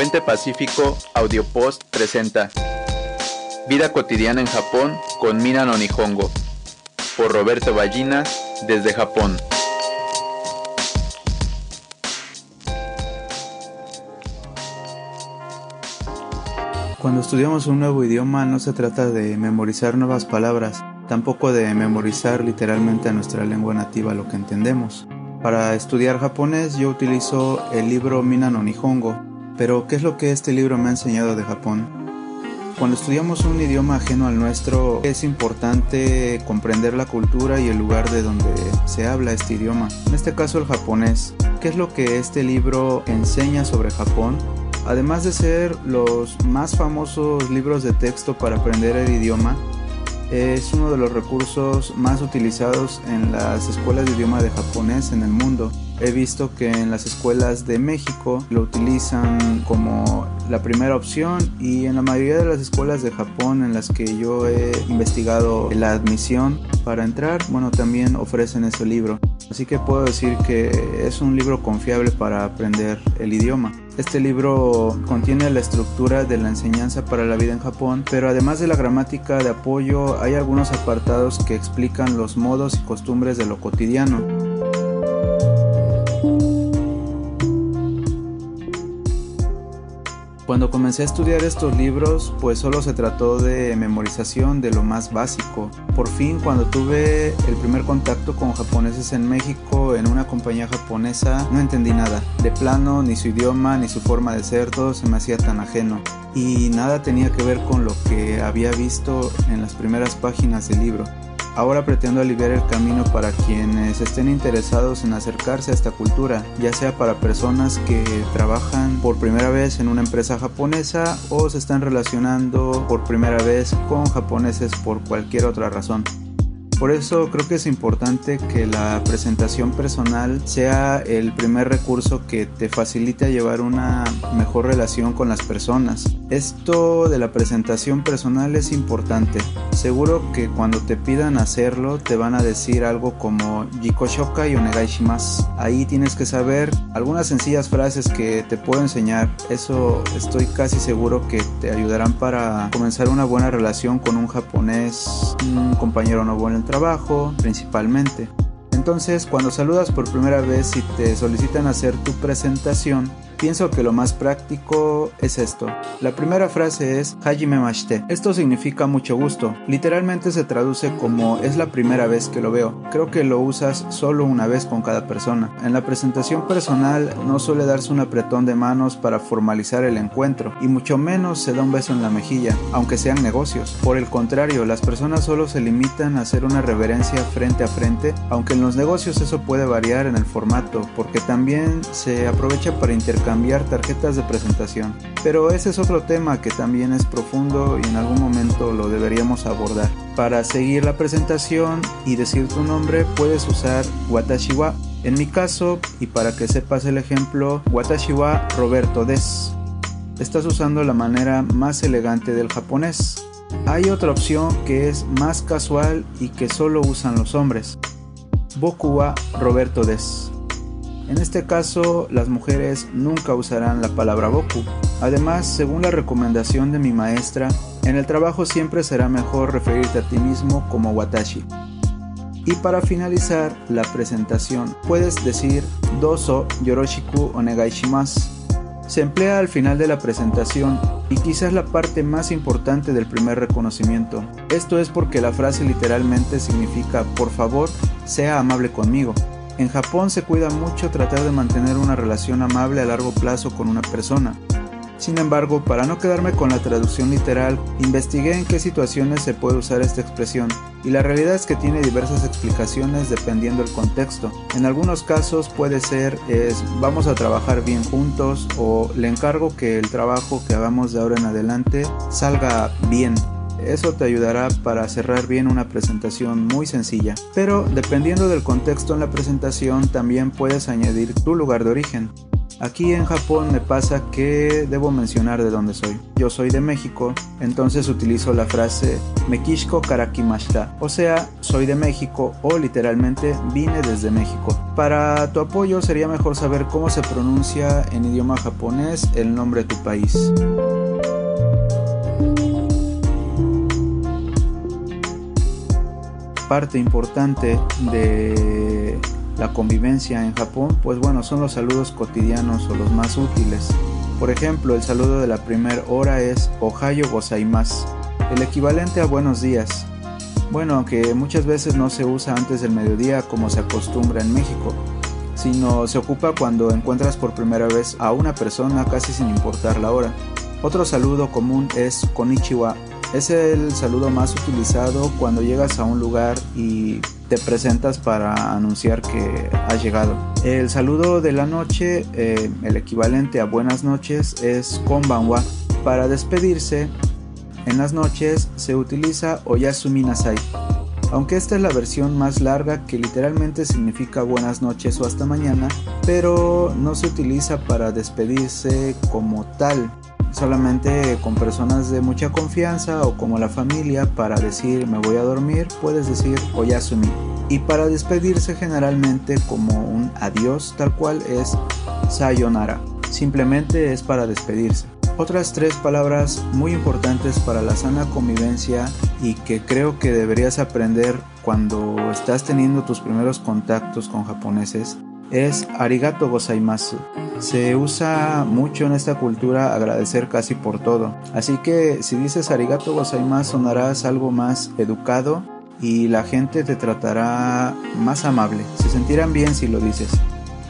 Puente Pacífico Audiopost presenta Vida cotidiana en Japón con Mina no Nihongo por Roberto Ballina desde Japón. Cuando estudiamos un nuevo idioma no se trata de memorizar nuevas palabras, tampoco de memorizar literalmente a nuestra lengua nativa lo que entendemos. Para estudiar japonés yo utilizo el libro Mina no Nihongo, pero ¿qué es lo que este libro me ha enseñado de Japón? Cuando estudiamos un idioma ajeno al nuestro es importante comprender la cultura y el lugar de donde se habla este idioma, en este caso el japonés. ¿Qué es lo que este libro enseña sobre Japón? Además de ser los más famosos libros de texto para aprender el idioma, es uno de los recursos más utilizados en las escuelas de idioma de japonés en el mundo. He visto que en las escuelas de México lo utilizan como la primera opción y en la mayoría de las escuelas de Japón en las que yo he investigado la admisión para entrar, bueno, también ofrecen ese libro. Así que puedo decir que es un libro confiable para aprender el idioma. Este libro contiene la estructura de la enseñanza para la vida en Japón, pero además de la gramática de apoyo hay algunos apartados que explican los modos y costumbres de lo cotidiano. Cuando comencé a estudiar estos libros, pues solo se trató de memorización de lo más básico. Por fin, cuando tuve el primer contacto con japoneses en México en una compañía japonesa, no entendí nada. De plano, ni su idioma, ni su forma de ser, todo se me hacía tan ajeno. Y nada tenía que ver con lo que había visto en las primeras páginas del libro. Ahora pretendo aliviar el camino para quienes estén interesados en acercarse a esta cultura, ya sea para personas que trabajan por primera vez en una empresa japonesa o se están relacionando por primera vez con japoneses por cualquier otra razón. Por eso creo que es importante que la presentación personal sea el primer recurso que te facilite llevar una mejor relación con las personas. Esto de la presentación personal es importante. Seguro que cuando te pidan hacerlo te van a decir algo como Jiko Shokai onegai shimasu. Ahí tienes que saber algunas sencillas frases que te puedo enseñar. Eso estoy casi seguro que te ayudarán para comenzar una buena relación con un japonés, un compañero en el trabajo principalmente. Entonces, cuando saludas por primera vez y te solicitan hacer tu presentación, pienso que lo más práctico es esto. La primera frase es Hajime Mashite. Esto significa mucho gusto. Literalmente se traduce como es la primera vez que lo veo. Creo que lo usas solo una vez con cada persona. En la presentación personal no suele darse un apretón de manos para formalizar el encuentro y mucho menos se da un beso en la mejilla, aunque sean negocios. Por el contrario, las personas solo se limitan a hacer una reverencia frente a frente, aunque en los negocios eso puede variar en el formato, porque también se aprovecha para intercambiar cambiar tarjetas de presentación. Pero ese es otro tema que también es profundo y en algún momento lo deberíamos abordar. Para seguir la presentación y decir tu nombre puedes usar Watashi wa. En mi caso, y para que sepas el ejemplo, Watashi wa Roberto Des. Estás usando la manera más elegante del japonés. Hay otra opción que es más casual y que solo usan los hombres. Boku wa Roberto Des. En este caso, las mujeres nunca usarán la palabra boku. Además, según la recomendación de mi maestra, en el trabajo siempre será mejor referirte a ti mismo como watashi. Y para finalizar la presentación, puedes decir doso yoroshiku onegai shimasu. Se emplea al final de la presentación y quizás la parte más importante del primer reconocimiento. Esto es porque la frase literalmente significa por favor, sea amable conmigo. En Japón se cuida mucho tratar de mantener una relación amable a largo plazo con una persona. Sin embargo, para no quedarme con la traducción literal, investigué en qué situaciones se puede usar esta expresión, y la realidad es que tiene diversas explicaciones dependiendo del contexto. En algunos casos puede ser es vamos a trabajar bien juntos o le encargo que el trabajo que hagamos de ahora en adelante salga bien. Eso te ayudará para cerrar bien una presentación muy sencilla. Pero dependiendo del contexto en la presentación también puedes añadir tu lugar de origen. Aquí en Japón me pasa que debo mencionar de dónde soy. Yo soy de México, entonces utilizo la frase Mekishko karakimashita, o sea, soy de México o literalmente vine desde México. Para tu apoyo sería mejor saber cómo se pronuncia en idioma japonés el nombre de tu país. Parte importante de la convivencia en Japón, pues bueno, son los saludos cotidianos o los más útiles. Por ejemplo, el saludo de la primera hora es Ohayo gozaimasu, el equivalente a buenos días. Bueno, aunque muchas veces no se usa antes del mediodía como se acostumbra en México, sino se ocupa cuando encuentras por primera vez a una persona casi sin importar la hora. Otro saludo común es Konichiwa. Es el saludo más utilizado cuando llegas a un lugar y te presentas para anunciar que has llegado. El saludo de la noche, eh, el equivalente a buenas noches, es konbanwa. Para despedirse, en las noches se utiliza oyasumi nasai. Aunque esta es la versión más larga que literalmente significa buenas noches o hasta mañana, pero no se utiliza para despedirse como tal solamente con personas de mucha confianza o como la familia para decir me voy a dormir, puedes decir oyasumi. Y para despedirse generalmente como un adiós tal cual es sayonara. Simplemente es para despedirse. Otras tres palabras muy importantes para la sana convivencia y que creo que deberías aprender cuando estás teniendo tus primeros contactos con japoneses es arigato gozaimasu. Se usa mucho en esta cultura agradecer casi por todo. Así que si dices arigato gozaimasu sonarás algo más educado y la gente te tratará más amable. Se sentirán bien si lo dices.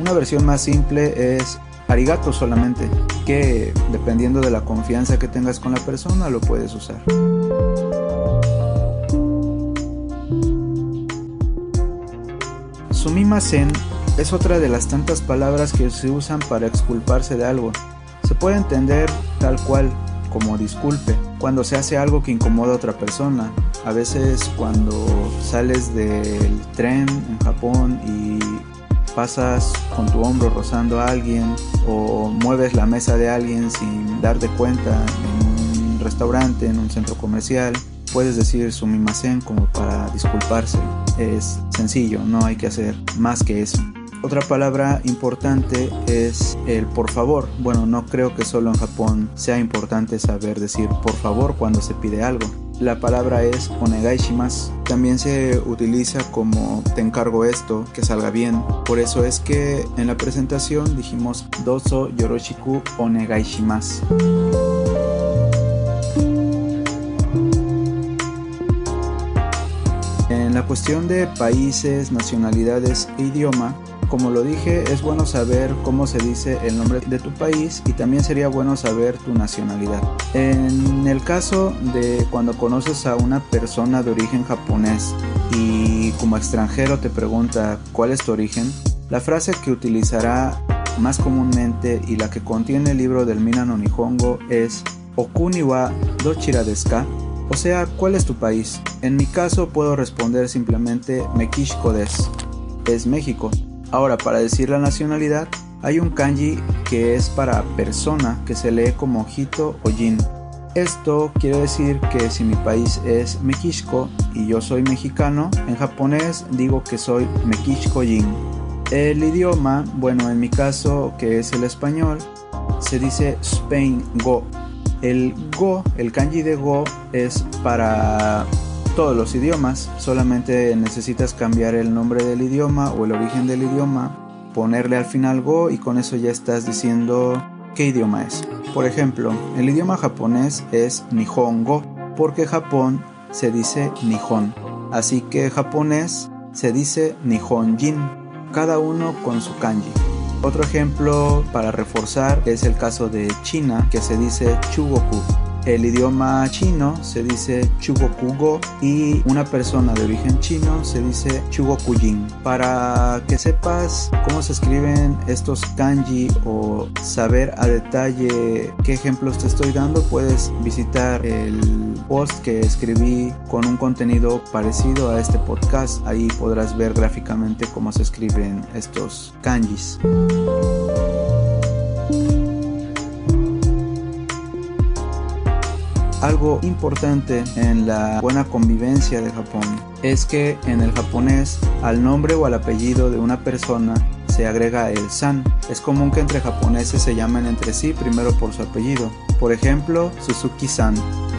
Una versión más simple es arigato solamente, que dependiendo de la confianza que tengas con la persona lo puedes usar. Sumimasen es otra de las tantas palabras que se usan para exculparse de algo. Se puede entender tal cual como disculpe cuando se hace algo que incomoda a otra persona. A veces cuando sales del tren en Japón y pasas con tu hombro rozando a alguien o mueves la mesa de alguien sin darte cuenta en un restaurante, en un centro comercial, puedes decir sumimasen como para disculparse. Es sencillo, no hay que hacer más que eso. Otra palabra importante es el por favor. Bueno, no creo que solo en Japón sea importante saber decir por favor cuando se pide algo. La palabra es onegai shimasu. También se utiliza como te encargo esto, que salga bien. Por eso es que en la presentación dijimos doso yoroshiku onegai shimasu. En la cuestión de países, nacionalidades e idioma, como lo dije, es bueno saber cómo se dice el nombre de tu país y también sería bueno saber tu nacionalidad. En el caso de cuando conoces a una persona de origen japonés y como extranjero te pregunta cuál es tu origen, la frase que utilizará más comúnmente y la que contiene el libro del Minano Nihongo es Okuni wa dochira desu ka? O sea, ¿cuál es tu país? En mi caso puedo responder simplemente Mekishko desu. Es México. Ahora, para decir la nacionalidad, hay un kanji que es para persona, que se lee como Hito o Jin. Esto quiere decir que si mi país es Mekishko y yo soy mexicano, en japonés digo que soy Mekishko Jin. El idioma, bueno, en mi caso, que es el español, se dice Spain Go. El Go, el kanji de Go, es para todos los idiomas, solamente necesitas cambiar el nombre del idioma o el origen del idioma, ponerle al final Go y con eso ya estás diciendo qué idioma es. Por ejemplo, el idioma japonés es Nihongo, porque Japón se dice Nihon, así que japonés se dice Nihonjin, cada uno con su kanji. Otro ejemplo para reforzar es el caso de China, que se dice Chugoku el idioma chino se dice Chugokugo y una persona de origen chino se dice Chugokujin. Para que sepas cómo se escriben estos kanji o saber a detalle qué ejemplos te estoy dando, puedes visitar el post que escribí con un contenido parecido a este podcast. Ahí podrás ver gráficamente cómo se escriben estos kanjis. Algo importante en la buena convivencia de Japón es que en el japonés al nombre o al apellido de una persona se agrega el san. Es común que entre japoneses se llamen entre sí primero por su apellido. Por ejemplo, Suzuki-san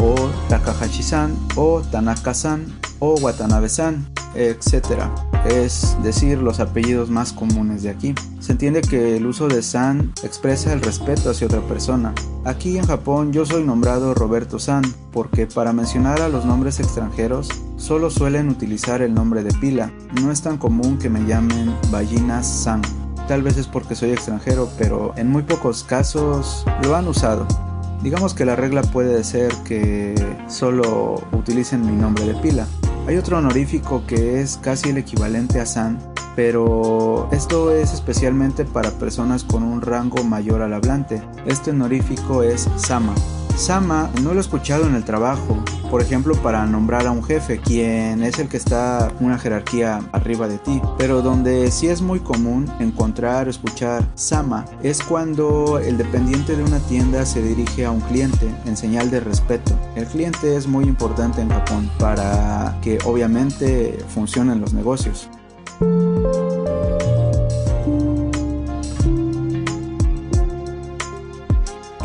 o Takahashi-san o Tanaka-san o Watanabe-san, etc. Es decir, los apellidos más comunes de aquí. Se entiende que el uso de san expresa el respeto hacia otra persona. Aquí en Japón yo soy nombrado Roberto San porque para mencionar a los nombres extranjeros solo suelen utilizar el nombre de pila. No es tan común que me llamen Ballinas San. Tal vez es porque soy extranjero, pero en muy pocos casos lo han usado. Digamos que la regla puede ser que solo utilicen mi nombre de pila. Hay otro honorífico que es casi el equivalente a San, pero esto es especialmente para personas con un rango mayor al hablante. Este honorífico es Sama. Sama no lo he escuchado en el trabajo, por ejemplo para nombrar a un jefe, quien es el que está una jerarquía arriba de ti, pero donde sí es muy común encontrar o escuchar Sama es cuando el dependiente de una tienda se dirige a un cliente en señal de respeto. El cliente es muy importante en Japón para que obviamente funcionen los negocios.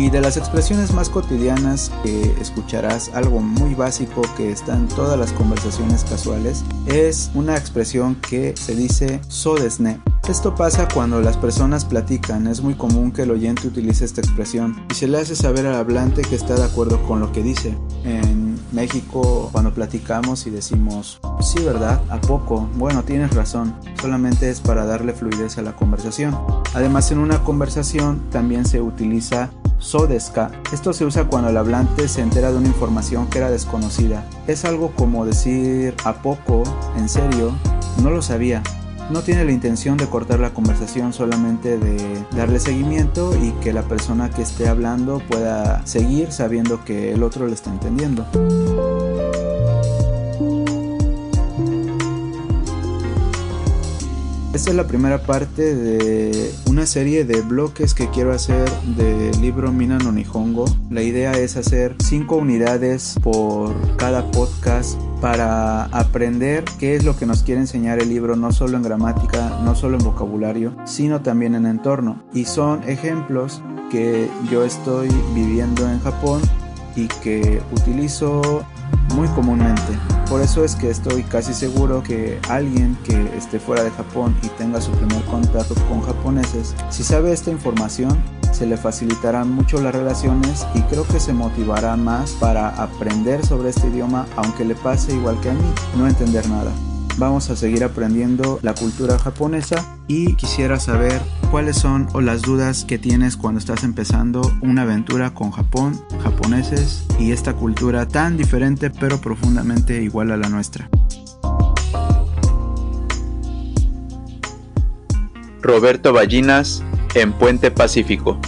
Y de las expresiones más cotidianas que escucharás, algo muy básico que está en todas las conversaciones casuales, es una expresión que se dice sodesne. Esto pasa cuando las personas platican, es muy común que el oyente utilice esta expresión y se le hace saber al hablante que está de acuerdo con lo que dice. En México, cuando platicamos y decimos, sí, ¿verdad? ¿A poco? Bueno, tienes razón, solamente es para darle fluidez a la conversación. Además, en una conversación también se utiliza Sodeska. Esto se usa cuando el hablante se entera de una información que era desconocida. Es algo como decir a poco, en serio, no lo sabía. No tiene la intención de cortar la conversación, solamente de darle seguimiento y que la persona que esté hablando pueda seguir sabiendo que el otro le está entendiendo. Esta es la primera parte de una serie de bloques que quiero hacer del libro Mina no Nihongo. La idea es hacer cinco unidades por cada podcast para aprender qué es lo que nos quiere enseñar el libro, no solo en gramática, no solo en vocabulario, sino también en entorno. Y son ejemplos que yo estoy viviendo en Japón y que utilizo muy comúnmente. Por eso es que estoy casi seguro que alguien que esté fuera de Japón y tenga su primer contacto con japoneses, si sabe esta información, se le facilitarán mucho las relaciones y creo que se motivará más para aprender sobre este idioma aunque le pase igual que a mí, no entender nada. Vamos a seguir aprendiendo la cultura japonesa y quisiera saber cuáles son o las dudas que tienes cuando estás empezando una aventura con Japón, japoneses y esta cultura tan diferente pero profundamente igual a la nuestra. Roberto Ballinas en Puente Pacífico.